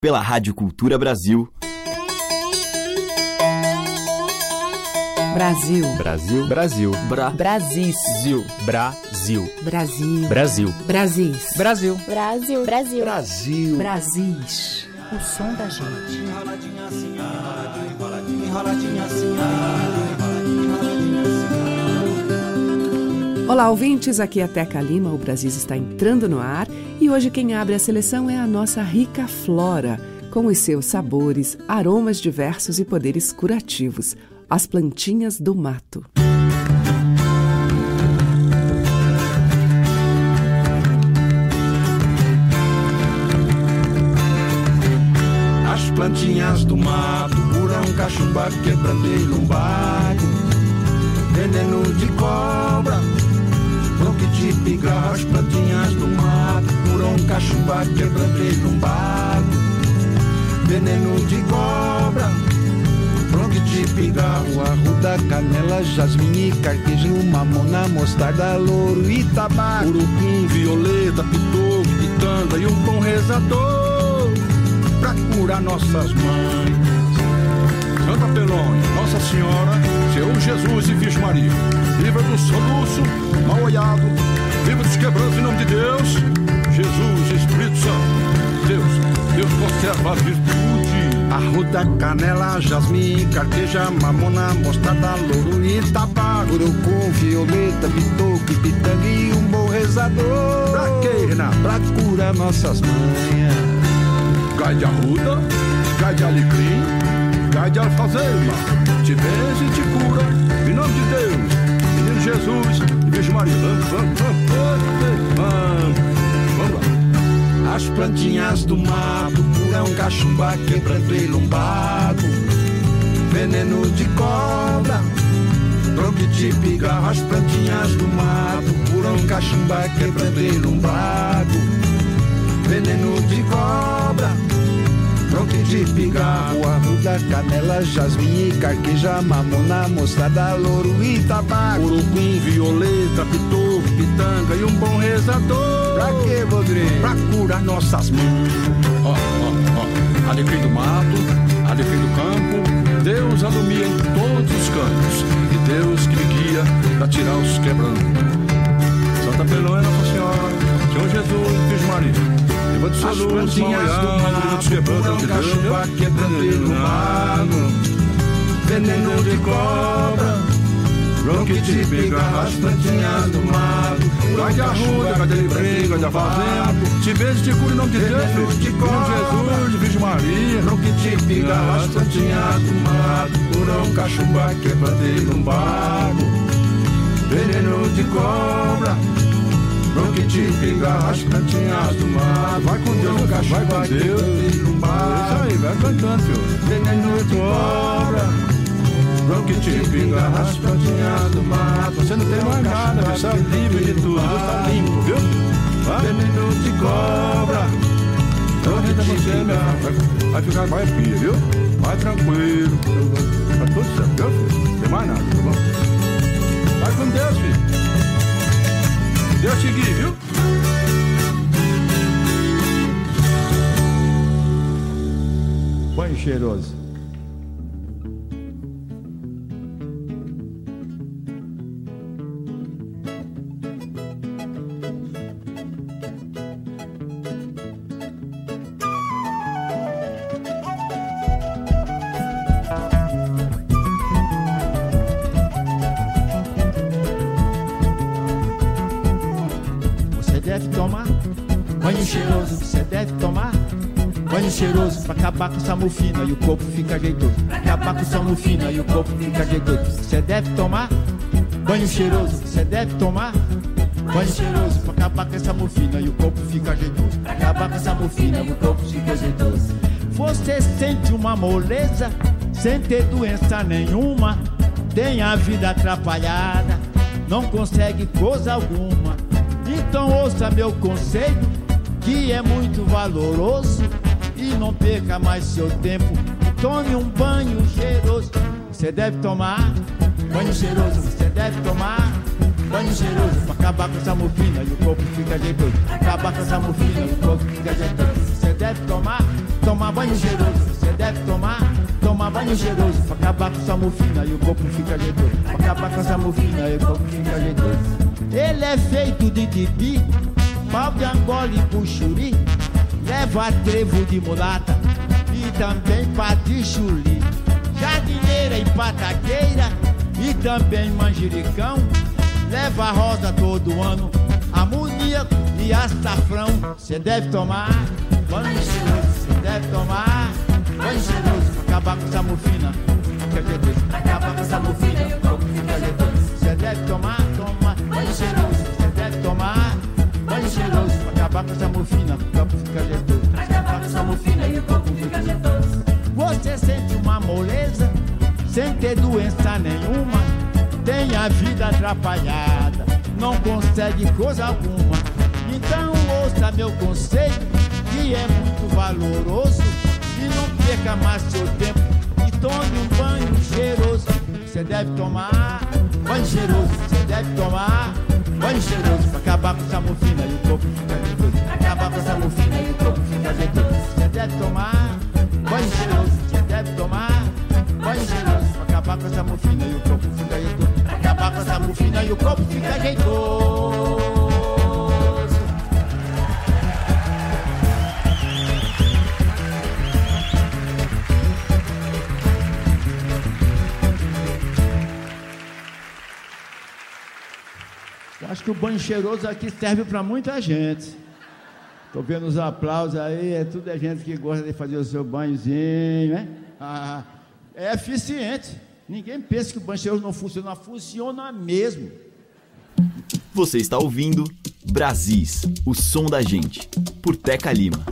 pela Rádio Cultura Brasil. Brasil. Brasil. Brasil. Bra. Brasil. Brasil. Brasil. Brasil. Brasil. Brasil. Brasil. Brasil. Brasil. Brasil. O som da gente. Olá, ouvintes. Aqui é a Teca Lima. O Brasil está entrando no ar e hoje quem abre a seleção é a nossa rica flora, com os seus sabores, aromas diversos e poderes curativos as plantinhas do mato. As plantinhas do mato, curão, cachumba, quebrandeiro, lumbago, veneno de cobra, pigarro. As plantinhas do mato, curão, cachumba, quebrandeiro, lumbago, veneno de cobra de pigarro, arruda, canela, jasmim carquejo, mamona, mostarda, louro e tabaco. Urucum, violeta, pitoco, pitanga e um bom rezador pra curar nossas mães. Pelônia, Nossa Senhora, Seu Jesus e Virgem Maria, livra do soluço, mal olhado, livra dos quebrantos em nome de Deus, Jesus, Espírito Santo, Deus, Deus conserva a virtude Arruda, canela, jasmim, carqueja, mamona, mostarda, louro e tabaco. Urucum, violeta, bitoque, pitanga e um bom rezador. Pra quê, Renato? Pra curar nossas manhas. Gai de arruda, gai de alecrim, de alfazema. Te benze e te cura, em nome de Deus, menino Jesus e Virgem Maria. Vamos, vamos. As plantinhas do mato curam cachumba, quebranto e lumbago Veneno de cobra, bronquite, pigarro As plantinhas do mato curam cachumba, quebranto e lumbago Veneno de cobra de pigarro, arruda, canela, jasmim, carqueja, mamona, mostarda, louro e tabaco. Urucum, violeta, pitor, pitanga e um bom rezador. Pra quê, Rodrigo? Pra curar nossas mãos. Ó, ó, ó, alecrim do mato, alecrim do campo, Deus alumia em todos os cantos. E Deus que me guia pra tirar os quebrando. Santa Pelônia, Nossa Senhora, Senhor Jesus, Virgem Maria. As plantinhas do mato quebrando cachumba, quebrando no mato Veneno de cobra Bronquite pica as plantinhas do mato Vai de arruda, cadê briga, de fazenda Te beijo, te curo em nome de Deus de Jesus, de Virgem Maria. Bronquite pica as plantinhas do mato Curão, cachumba, quebrando no bago Veneno de cobra Bronquite, pigarro, as plantinhas do mar. Vai com Deus, vai com Deus. Isso aí, vai cantando, filho. Veneno de cobra. Bronquite, pigarro, as plantinhas do mar. Você não tem mais nada, você é livre de tudo. Deus tá limpo, viu? Vai. Veneno de cobra. Bronquite, pigarro. Vai ficar mais pia, viu? Vai tranquilo. seguir, viu? Banho cheiroso. Pra acabar com essa mufina e o corpo fica jeitoso. Pra acabar com essa mufina e o corpo fica jeitoso. Você deve tomar banho cheiroso, você deve tomar banho cheiroso pra acabar com essa mufina e o corpo fica jeitoso. Pra acabar com essa mufina e o corpo fica jeitoso. Você sente uma moleza sem ter doença nenhuma, tem a vida atrapalhada, não consegue coisa alguma. Então ouça meu conselho, que é muito valoroso e não perca mais seu tempo. Tome um banho cheiroso, você deve tomar. Banho cheiroso, você deve tomar. banho cheiroso pra acabar com essa mufina e o corpo fica jeitoso. Acabar com essa mufina e o corpo fica jeitoso. Você deve tomar, tomar banho cheiroso. Você deve tomar, tomar banho cheiroso pra acabar com essa mufina e o corpo fica jeitoso. Pra acabar com essa mufina e o corpo fica jeitoso. Ele é feito de tipi, pau de angola e puxuri, leva trevo de mulata e também patichuli, jardineira e pataqueira e também manjericão, leva rosa todo ano, amoníaco e açafrão. Cê deve tomar banho cheiroso, cê deve tomar. Banho cheiroso pra acabar com essa mufina. Fica jeitoso, pra acabar com essa mufina, fica jeitoso. Cê deve tomar, tomar banho cheiroso, cê deve tomar. Banho cheiroso com essa mufina, o corpo fica jeitoso. Pra acabar com essa mufina e o corpo fica jeitoso. Você sente uma moleza sem ter doença nenhuma, tem a vida atrapalhada, não consegue coisa alguma. Então ouça meu conselho, que é muito valoroso, e não perca mais seu tempo e tome um banho cheiroso. Você deve tomar banho cheiroso, você deve tomar banho cheiroso pra acabar com essa mofina e o corpo fica. Pra acabar com essa mofina e o corpo fica jeitoso. Você deve tomar banho cheiroso, você deve tomar banho cheiroso pra acabar com essa mofina e o corpo fica. Pra acabar com essa mofina e o corpo fica jeitoso. Acho que o banho cheiroso aqui serve para muita gente. Tô vendo os aplausos aí, é tudo é gente que gosta de fazer o seu banhozinho, né? Ah, é eficiente. Ninguém pensa que o banho cheiroso não funciona, funciona mesmo. Você está ouvindo Brasis, o som da gente, por Teca Lima.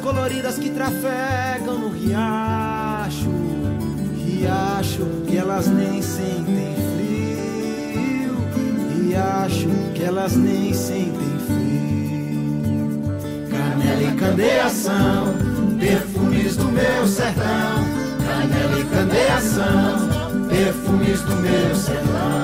Coloridas que trafegam no riacho, riacho que elas nem sentem frio, riacho que elas nem sentem frio. Canela e candeação, perfumes do meu sertão.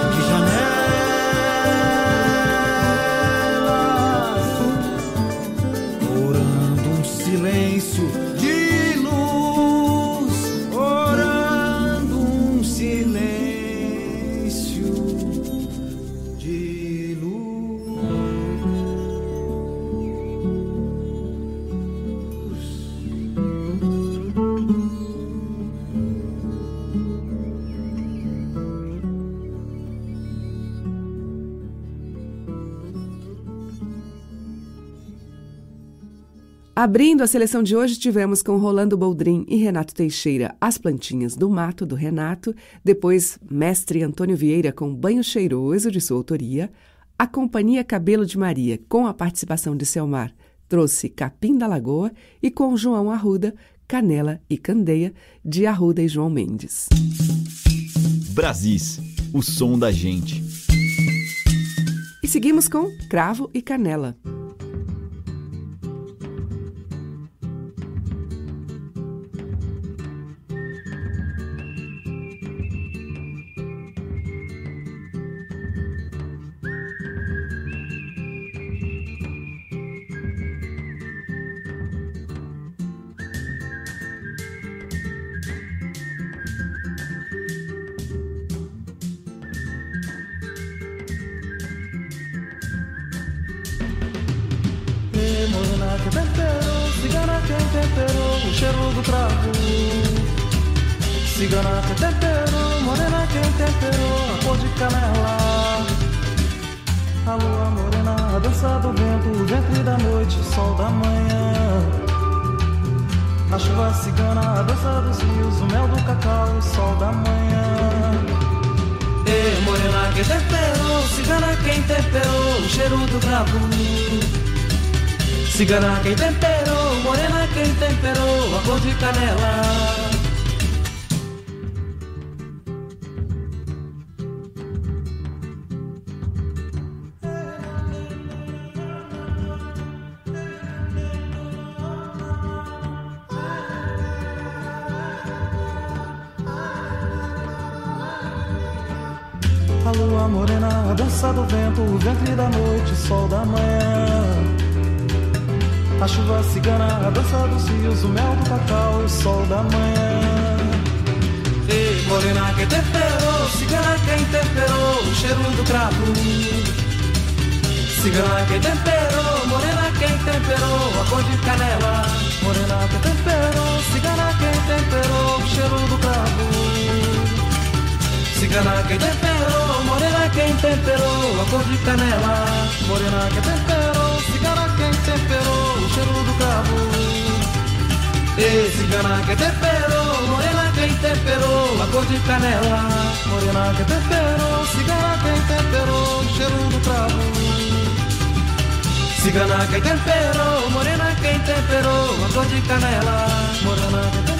que ya Abrindo a seleção de hoje, tivemos com Rolando Boldrin e Renato Teixeira As Plantinhas do Mato, do Renato, depois Mestre Antônio Vieira com Banho Cheiroso, de sua autoria, a Companhia Cabelo de Maria, com a participação de Selmar, trouxe Capim da Lagoa e com João Arruda, Canela e Candeia, de Arruda e João Mendes. Brasis, o som da gente. E seguimos com Cravo e Canela. Cigana que temperou, morena quem temperou a cor de canela. A lua morena, a dança do vento, o ventre da noite, o sol da manhã. A chuva cigana, a dança dos rios, o mel do cacau, o sol da manhã. Ei, morena quem temperou, cigana quem temperou o cheiro do bravo. Cigana quem temperou, morena quem temperou a cor de canela. A chuva cigana, a dança dos rios, o mel do cacau, o sol da manhã. Ei, morena que temperou, cigana quem temperou, o cheiro do cravo. Cigana quem temperou, morena quem temperou, a cor de canela. Morena que temperou, cigana quem temperou, o cheiro do cravo. Cigana quem temperou, morena quem temperou, a cor de canela. Morena quem temperou, cigana quem temperou, cheiro do cravo. E cigana quem temperou, morena quem temperou, a cor de canela. Morena quem temperou, cigana quem temperou, cheiro do cravo. Cigana quem temperou, morena quem temperou, a cor de canela. Morena quem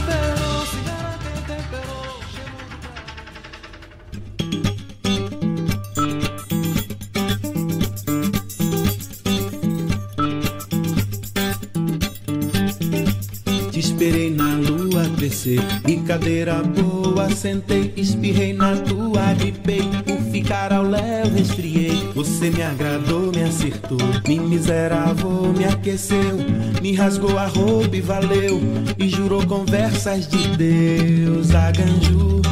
E cadeira boa, sentei, espirrei na tua, gripei. Por ficar ao léu, resfriei. Você me agradou, me acertou. Me miserável, me aqueceu. Me rasgou a roupa e valeu. E jurou conversas de Deus. Aganju,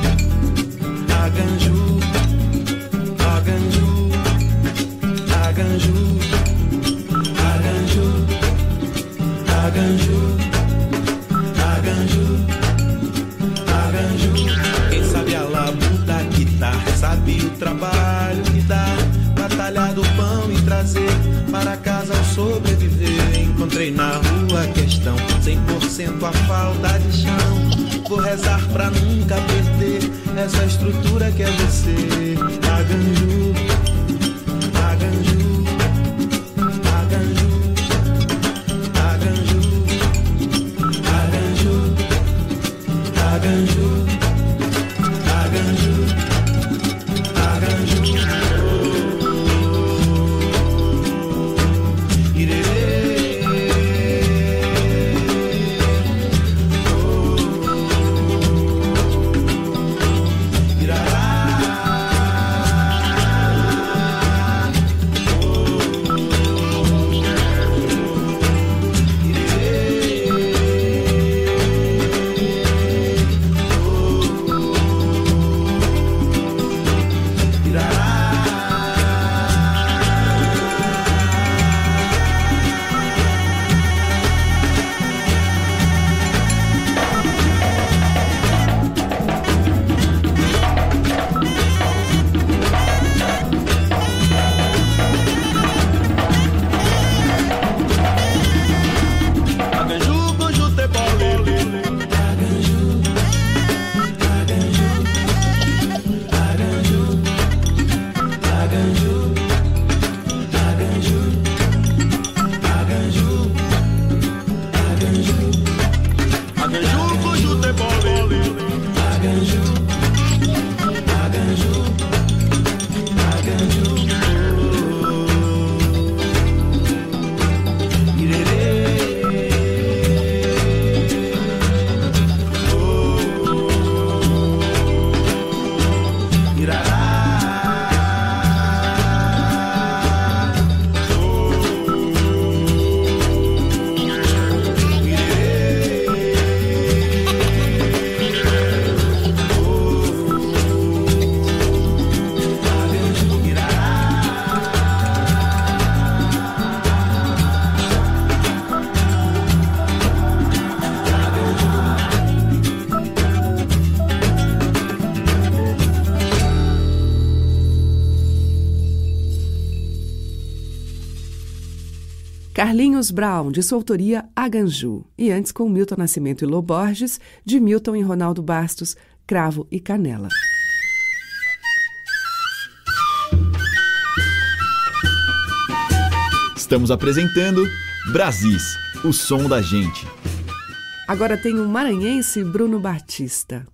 Aganju, Aganju, Aganju, Aganju, Aganju. Sabe o trabalho que dá. Batalhar do pão e trazer para casa ao sobreviver. Encontrei na rua a questão: 100% a falta de chão. Vou rezar pra nunca perder essa estrutura que é você. Aganju, Aganju, Carlinhos Brown, de sua autoria Aganju. E antes com Milton Nascimento e Loborges, de Milton e Ronaldo Bastos, Cravo e Canela. Estamos apresentando Brasis, o som da gente. Agora tem o maranhense Bruno Batista.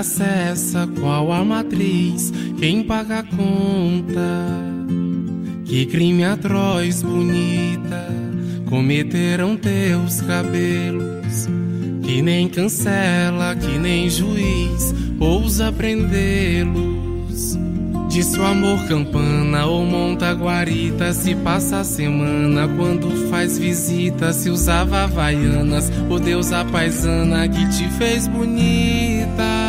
Que nunca cessa qual a matriz, quem paga a conta. Que crime atroz bonita cometeram teus cabelos, que nem cancela, que nem juiz ousa prendê-los. De seu amor campana ou monta guarita Se passa a semana quando faz visita Se usava havaianas ou deusa paisana que te fez bonita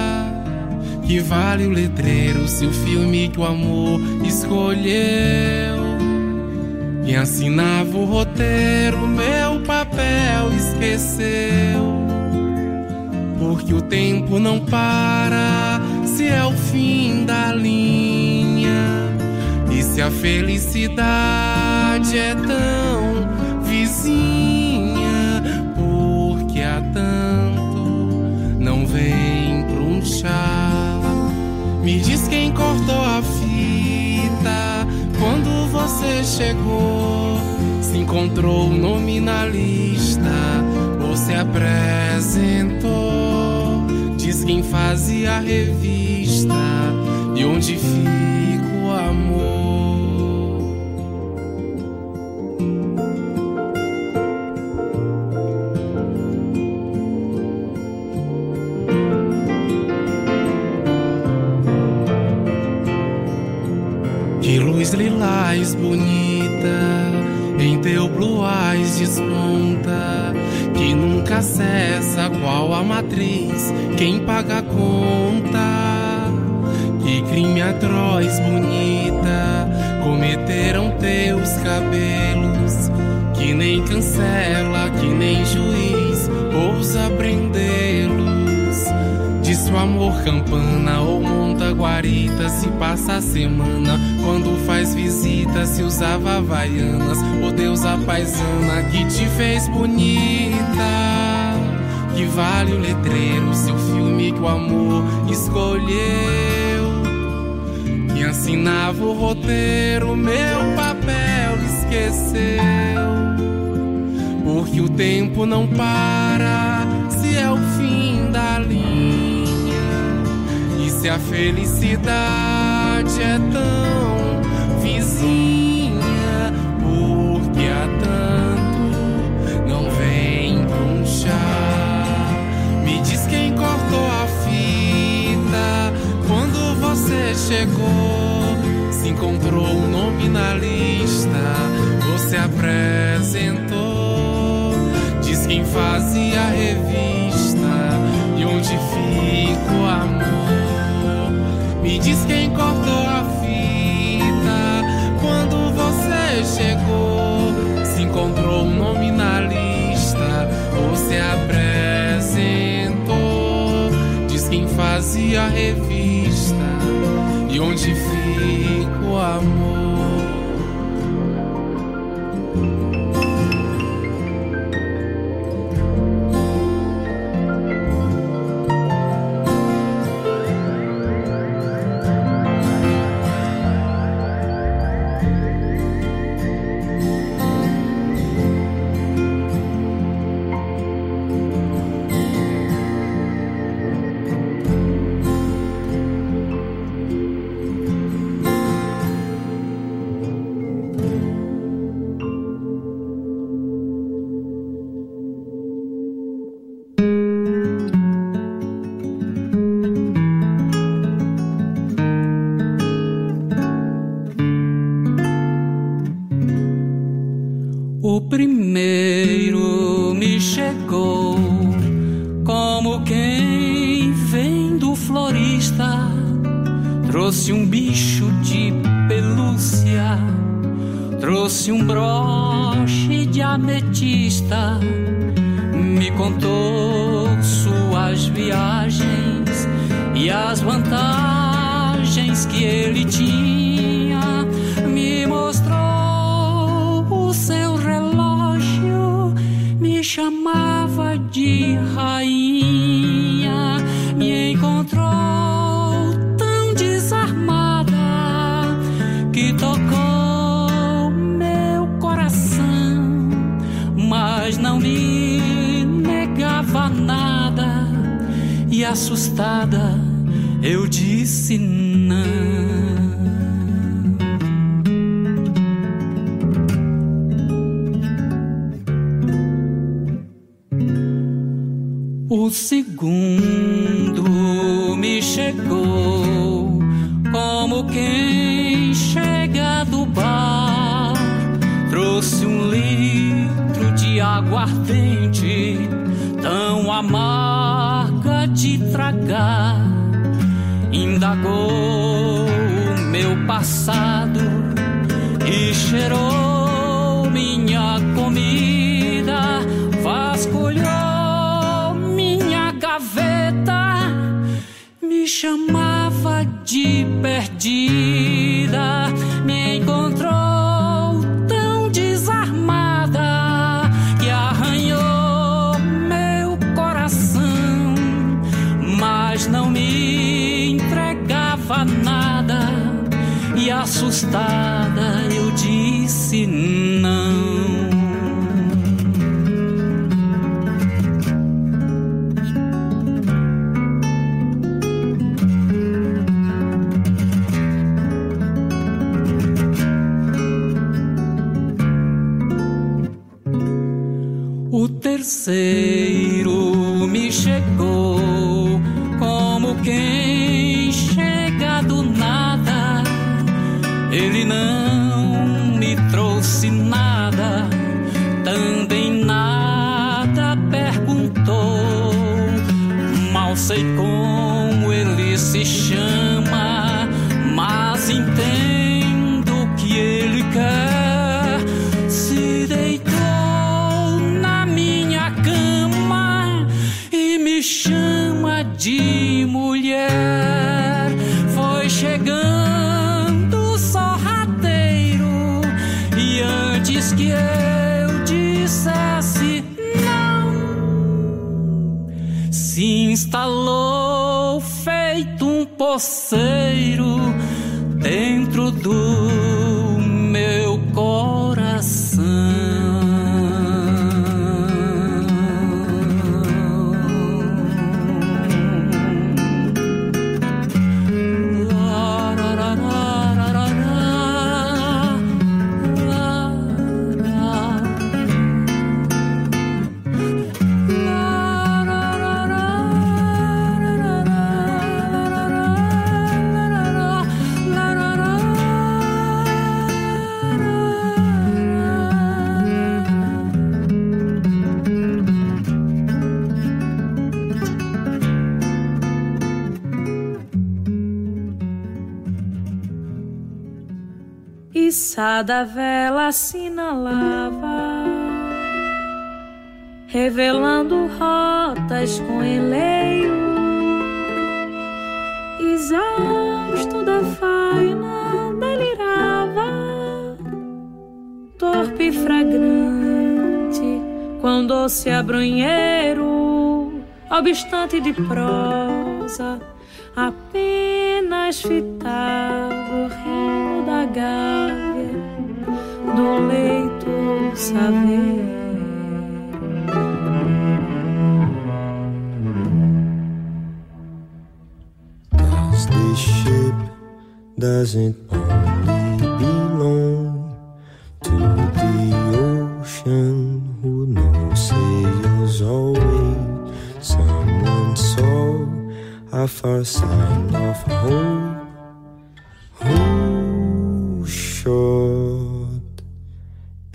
Que vale o letreiro se o filme que o amor escolheu? Quem assinava o roteiro meu papel esqueceu. Porque o tempo não para se é o fim da linha. E se a felicidade é tão vizinha, porque há tanto não vem pra um chá. Me diz quem cortou a fita. Quando você chegou, se encontrou o nome na lista. Ou se apresentou. Diz quem fazia a revista. E onde fica semana quando faz visita se usava havaianas ou deusa paisana que te fez bonita que vale o letreiro seu filme que o amor escolheu. Que assinava o roteiro meu papel esqueceu. Porque o tempo não para se é o fim da linha. E se a felicidade é tão vizinha, porque há tanto não vem um chá. Me diz quem cortou a fita quando você chegou. Se encontrou o nome na lista, você apresentou. Diz quem fazia a revista e onde fica o amor. Me diz quem cortou revista e onde fica o amor. Mas não me negava nada e assustada eu disse não. O segundo me chegou de tragar. Indagou o meu passado e cheirou minha comida. Vasculhou minha gaveta, me chamava de perdida, assustada eu disse não. O Mal poceiro dentro do Içada vela assinalava, revelando rotas com enleio. Exausto da faina, delirava, torpe e fragrante, com doce abrunheiro, obstante de prosa, apenas fitava o rimo da gávea do leito saber. Does this ship doesn't only belong to the ocean? Who knows? Sails always someone saw a far sign of hope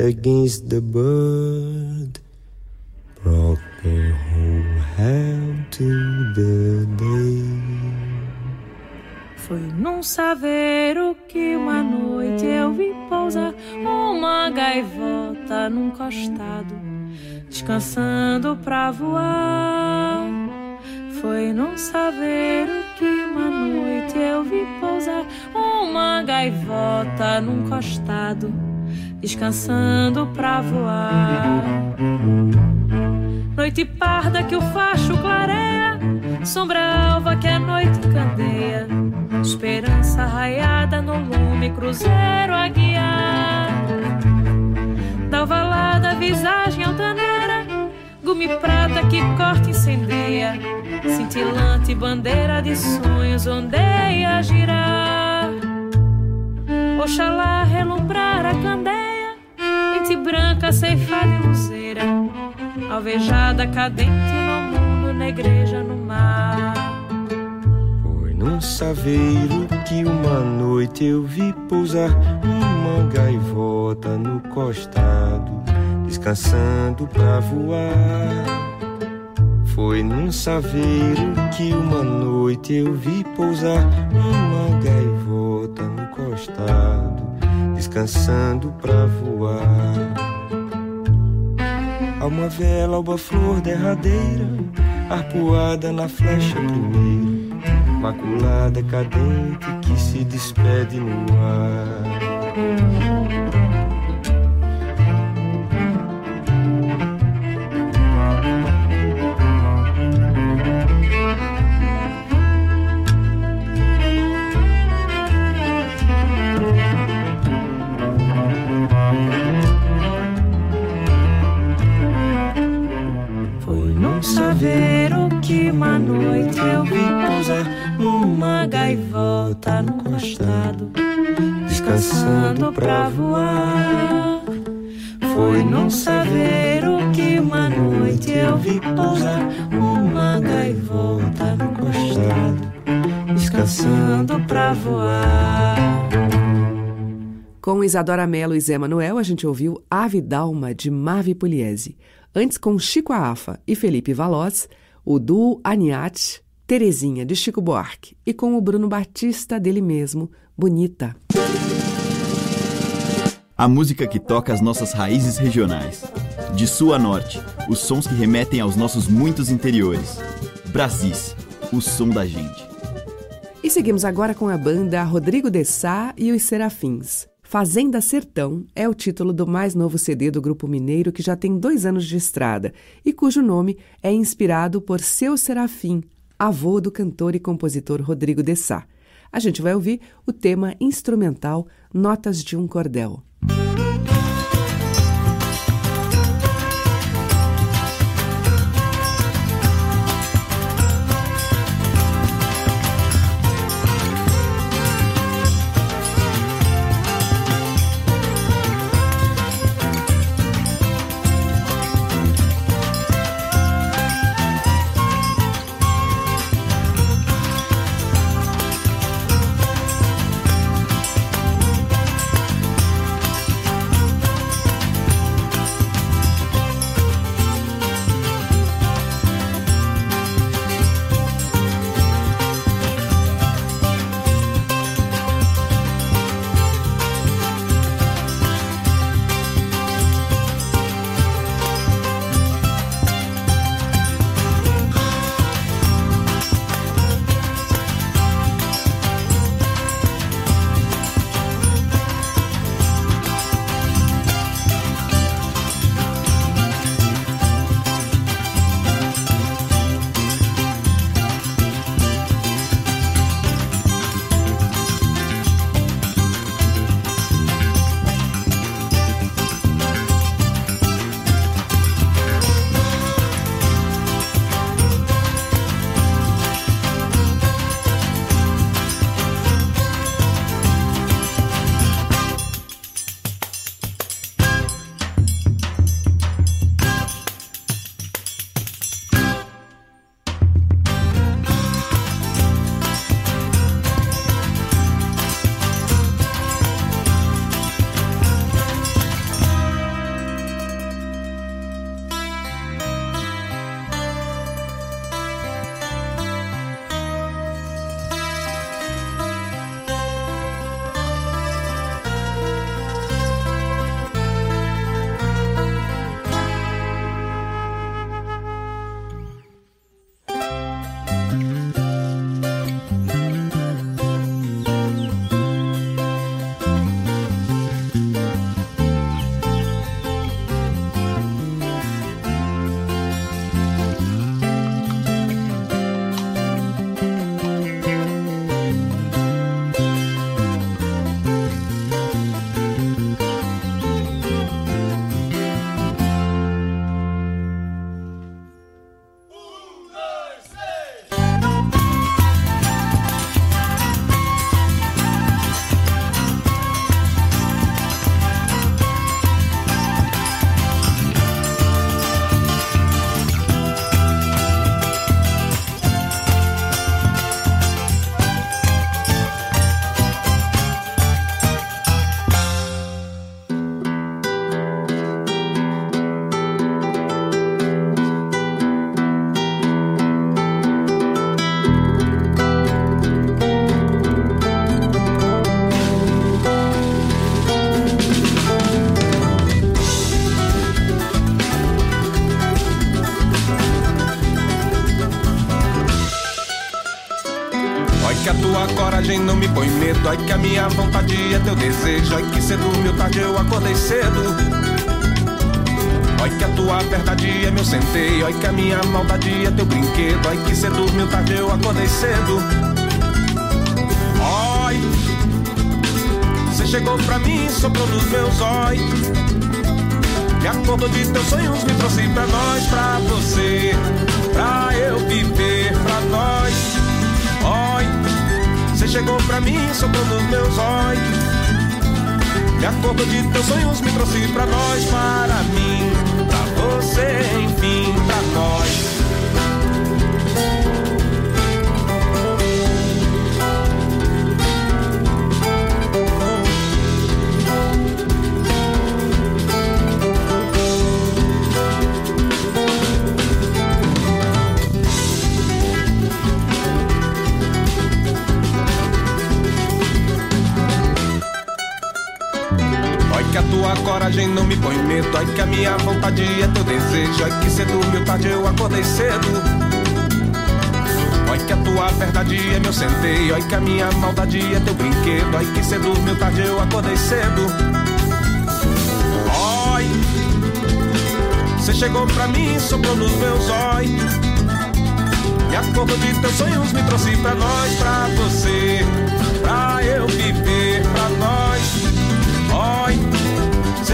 against the bird broken who held to the day Foi num saveiro que uma noite eu vi pousar uma gaivota num costado, descansando pra voar. Foi num saveiro que uma noite eu vi pousar uma gaivota num costado, descansando pra voar. Noite parda que o facho clareia, sombra alva que a noite candeia, esperança raiada no lume, cruzeiro a guiar. Da ovalada visagem altaneira, gume prata que corta e incendeia, cintilante bandeira de sonhos ondeia girar. Oxalá relumbrar a candeia, ente branca ceifada e luzeira, alvejada cadente no mundo, negreja no mar. Foi num saveiro que uma noite eu vi pousar uma gaivota no costado, descansando pra voar. Foi num saveiro que uma noite eu vi pousar uma gaivota no costado, descansando pra voar. Há uma vela, uma flor derradeira, arpoada na flecha primeiro, maculada cadente que se despede no ar. Gaivota no costado, descansando pra voar. Foi num saveiro que uma noite eu vi pousar uma gaivota no costado, descansando pra voar. Com Isadora Mello e Zé Manuel, a gente ouviu Ave Dalma, de Mavi Pugliese. Antes, com Chico Afa e Felipe Valoz, o duo Aniate, Terezinha, de Chico Buarque. E com o Bruno Batista, dele mesmo, Bonita. A música que toca as nossas raízes regionais. De sul a norte, os sons que remetem aos nossos muitos interiores. Brasis, o som da gente. E seguimos agora com a banda Rodrigo de Sá e os Serafins. Fazenda Sertão é o título do mais novo CD do grupo mineiro que já tem dois anos de estrada e cujo nome é inspirado por seu Serafim, avô do cantor e compositor Rodrigo de Sá. A gente vai ouvir o tema instrumental Notas de um Cordel. Coragem não me põe medo. Ai que a minha vontade é teu desejo. Ai que cedo, dormiu tarde, eu acordei cedo. Ai que a tua verdade é meu centeio. Ai que a minha maldade é teu brinquedo. Ai que cedo, dormiu tarde, eu acordei cedo. Ai, você chegou pra mim, soprou nos meus olhos. E a cor de teus sonhos me trouxe pra nós, pra você, pra eu viver, pra nós. Oi, chegou pra mim, soprou nos meus olhos. E a cor de teus sonhos me trouxe pra nós, para mim, pra você, enfim, pra nós. A coragem não me põe medo. Ai que a minha vontade é teu desejo. Ai que cedo, meu tarde, eu acordei cedo. Ai que a tua verdade é meu centeio. Ai que a minha maldade é teu brinquedo. Ai que cedo, meu tarde, eu acordei cedo. Oi, você chegou pra mim, soprou nos meus olhos. E a cor de teus sonhos me trouxe pra nós, pra você,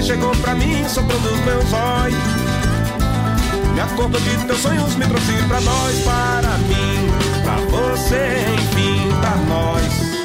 chegou pra mim, soprou nos meus olhos. E a cor de teus sonhos me trouxe pra nós, para mim, pra você, enfim, pra nós.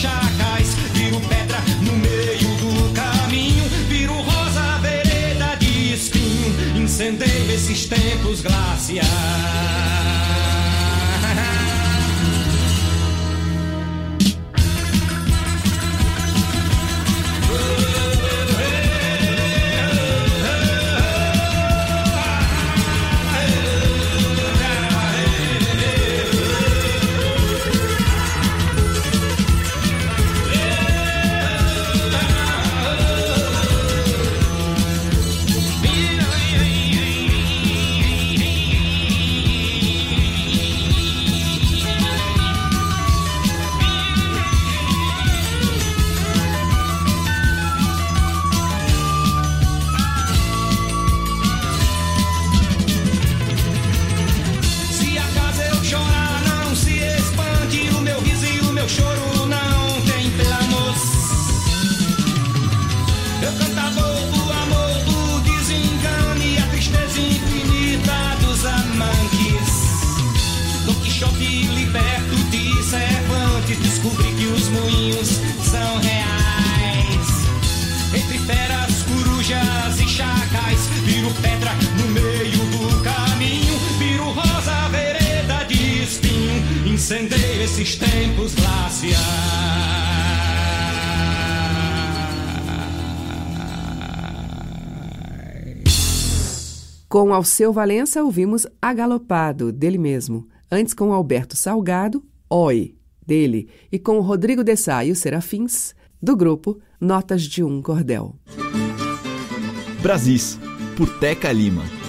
Chacais, viro pedra no meio do caminho, viro rosa vereda de espinho, incendeio esses tempos glaciais. Nesses tempos glaciais. Com Alceu Valença, ouvimos Agalopado, dele mesmo. Antes, com Alberto Salgado, Oi, dele. E com Rodrigo Dessá e os Serafins, do grupo Notas de um Cordel. Brasis, por Teca Lima.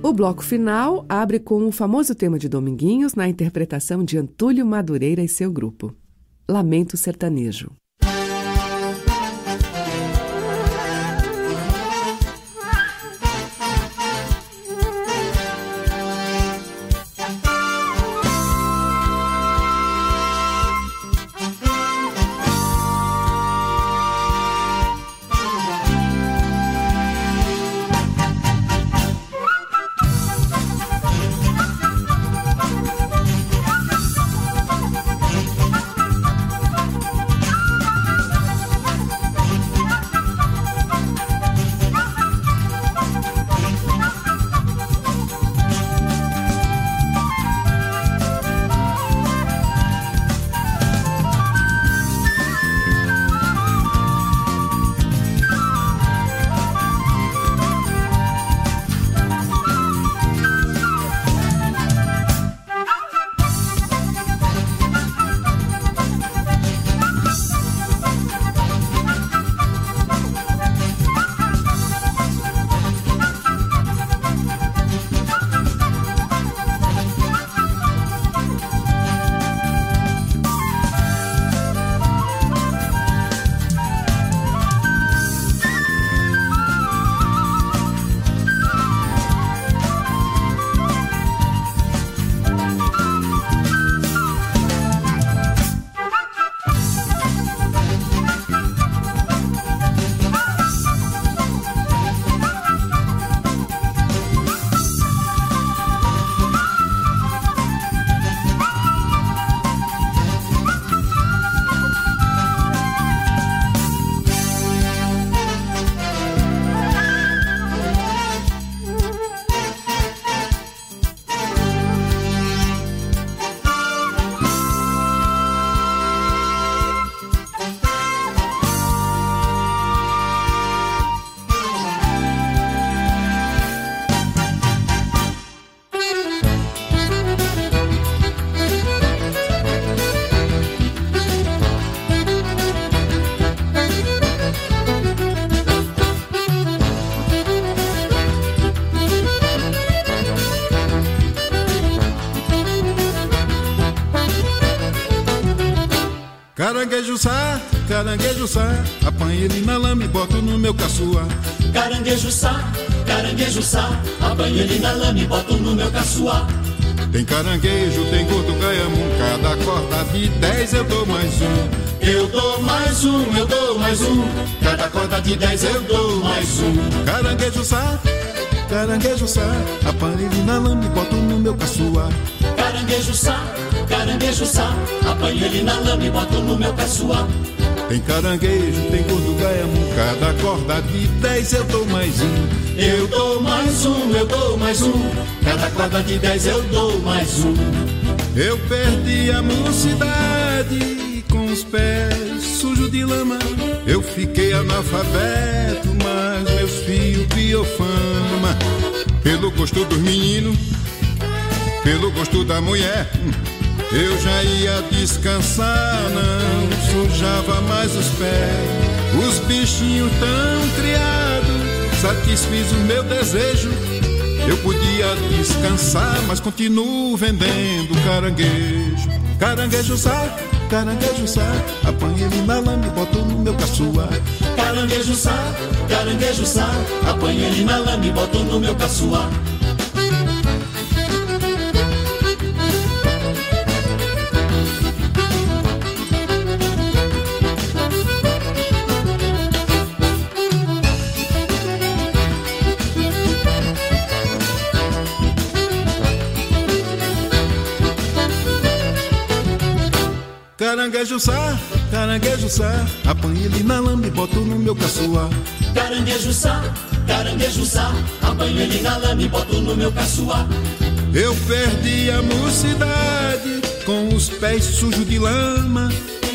O bloco final abre com o famoso tema de Dominguinhos na interpretação de Antúlio Madureira e seu grupo. Lamento Sertanejo. Caranguejo sá, caranguejo sá, apanha ele na lama e boto no meu caçua. Caranguejo sá, caranguejo sá, apanha ele na lama e boto no meu caçua. Tem caranguejo, tem gordo gaiamum, cada corda de dez eu dou mais um. Eu dou mais um, eu dou mais um, cada corda de dez eu dou mais um. Caranguejo sá, caranguejo sá, ele na lama e boto no meu caçua. Caranguejo sá, caranguejo sá, apanho ele na lama e boto no meu caçoar. Tem caranguejo, tem gordo gaiamu, cada corda de dez eu dou mais um. Eu dou mais um, eu dou mais um, cada corda de dez eu dou mais um. Eu perdi a mocidade com os pés sujos de lama. Eu fiquei analfabeto, mas meus filhos biofama. Pelo gosto dos meninos, pelo gosto da mulher. Eu já ia descansar, não sujava mais os pés. Os bichinhos tão criados, satisfiz o meu desejo. Eu podia descansar, mas continuo vendendo caranguejo. Caranguejo sá, caranguejo sá, apanha ele na lama e boto no meu caçua. Caranguejo sá, caranguejo sá, apanha ele na lama e boto no meu caçua. Caranguejo sá, caranguejo sá, apanha ele na lama e boto no meu caçoar. Caranguejo sá, caranguejo sá, apanho ele na lama e boto no meu caçoar. Eu perdi a mocidade com os pés sujos de lama.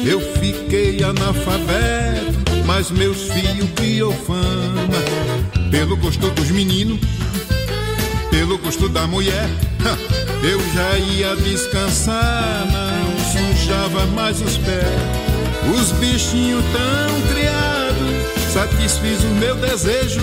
Eu fiquei analfabeto, mas meus filhos criou fama. Pelo gosto dos meninos, pelo gosto da mulher, eu já ia descansar, não sujava mais os pés. Os bichinhos tão criados, satisfiz o meu desejo.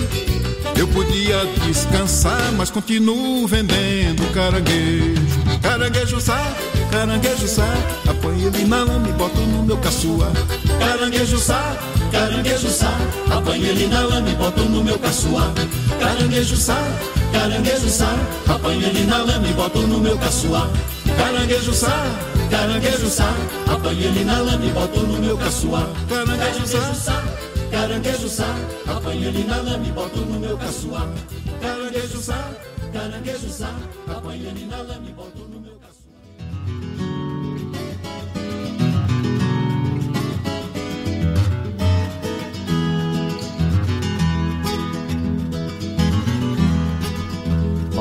Eu podia descansar, mas continuo vendendo caranguejo. Caranguejo sai, caranguejo sai, apanho ele na lama e boto no meu caçua. Caranguejo sai, caranguejo sai, apanho ele na lama e boto no meu caçua. Caranguejo sai, caranguejo sai, apanho ele na lama e boto no meu caçua. Caranguejo sai, caranguejo sai, apanho ele na lama e boto no meu sai, caranguejo sai, apanho ele na lama e boto no meu sai, caranguejo sai, apanho ele na lama e boto no meu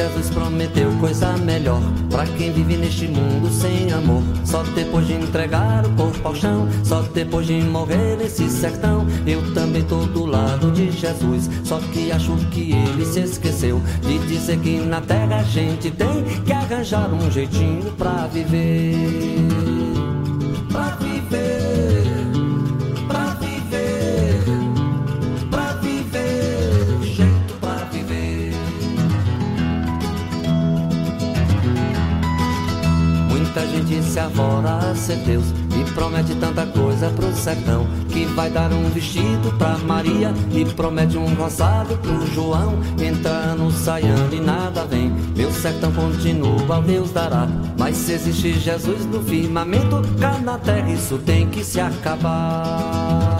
Jesus prometeu coisa melhor Pra quem vive neste mundo sem amor. Só depois de entregar o corpo ao chão Só depois de morrer nesse sertão. Eu também tô do lado de Jesus Só que acho que ele se esqueceu De dizer que na terra a gente tem Que arranjar um jeitinho pra viver Muita gente se avora ser Deus e promete tanta coisa pro sertão que vai dar um vestido pra Maria e promete um roçado pro João. Entra no saiando e nada vem. Meu sertão continua, Deus dará. Mas se existe Jesus no firmamento, cá na terra isso tem que se acabar.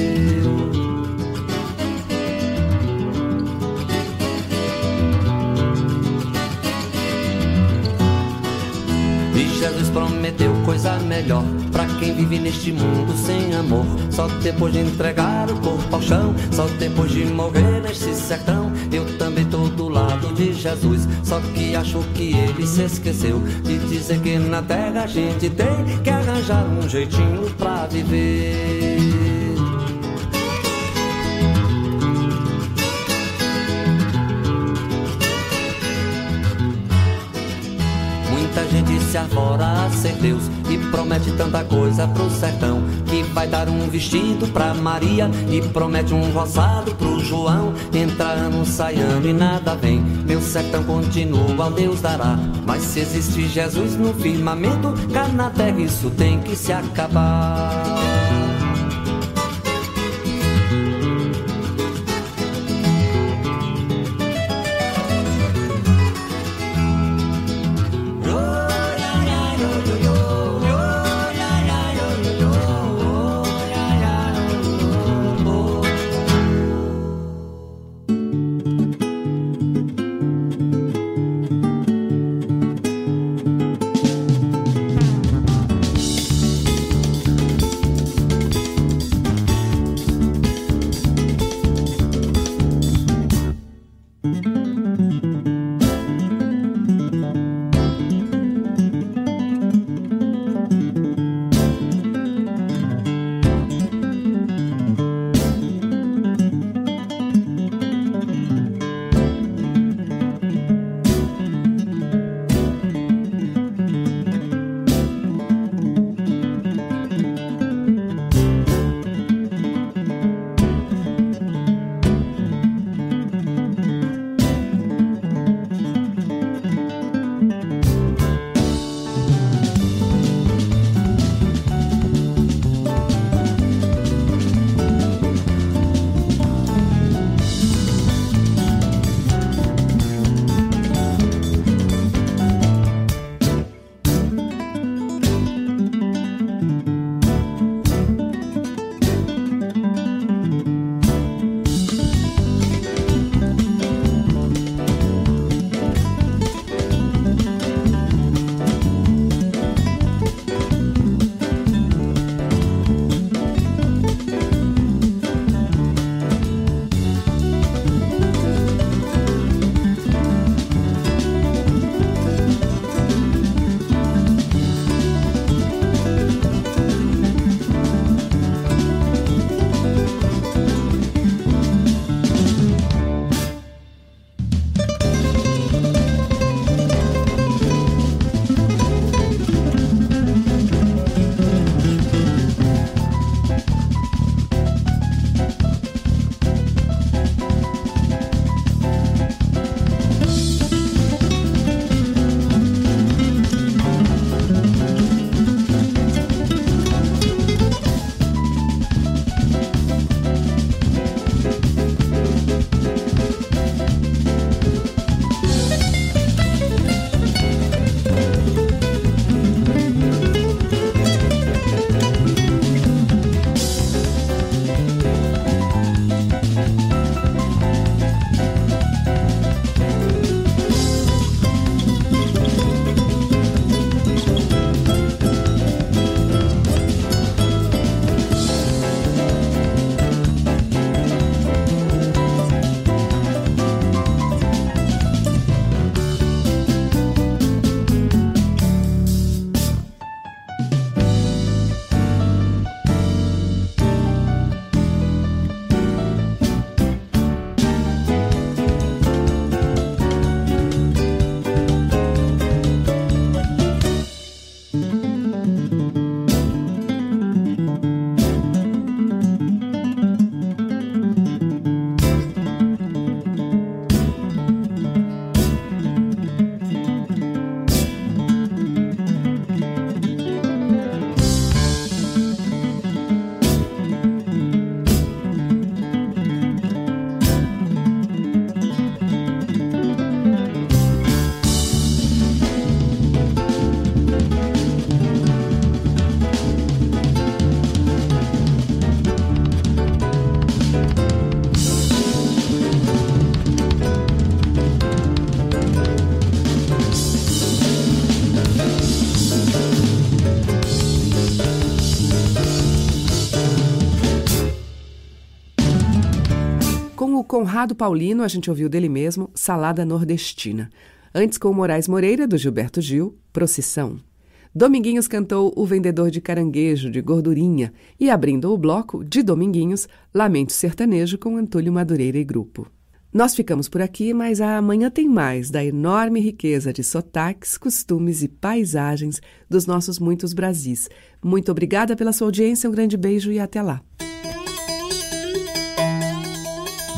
Jesus prometeu coisa melhor Pra quem vive neste mundo sem amor. Só depois de entregar o corpo ao chão Só depois de morrer neste sertão Eu também tô do lado de Jesus. Só que acho que ele se esqueceu De dizer que na terra a gente tem Que arranjar um jeitinho pra viver arvora a ser Deus e promete tanta coisa pro sertão que vai dar um vestido pra Maria e promete um roçado pro João. Entra ano, sai ano e nada vem. Meu sertão continua, Deus dará. Mas se existe Jesus no firmamento, cá na terra isso tem que se acabar. Conrado Paulino, a gente ouviu dele mesmo, Salada Nordestina. Antes, com Moraes Moreira, do Gilberto Gil, Procissão. Dominguinhos cantou O Vendedor de Caranguejo, de Gordurinha, e abrindo o bloco, de Dominguinhos, Lamento Sertanejo com Antônio Madureira e Grupo. Nós ficamos por aqui, mas amanhã tem mais da enorme riqueza de sotaques, costumes e paisagens dos nossos muitos Brasis. Muito obrigada pela sua audiência, um grande beijo e até lá.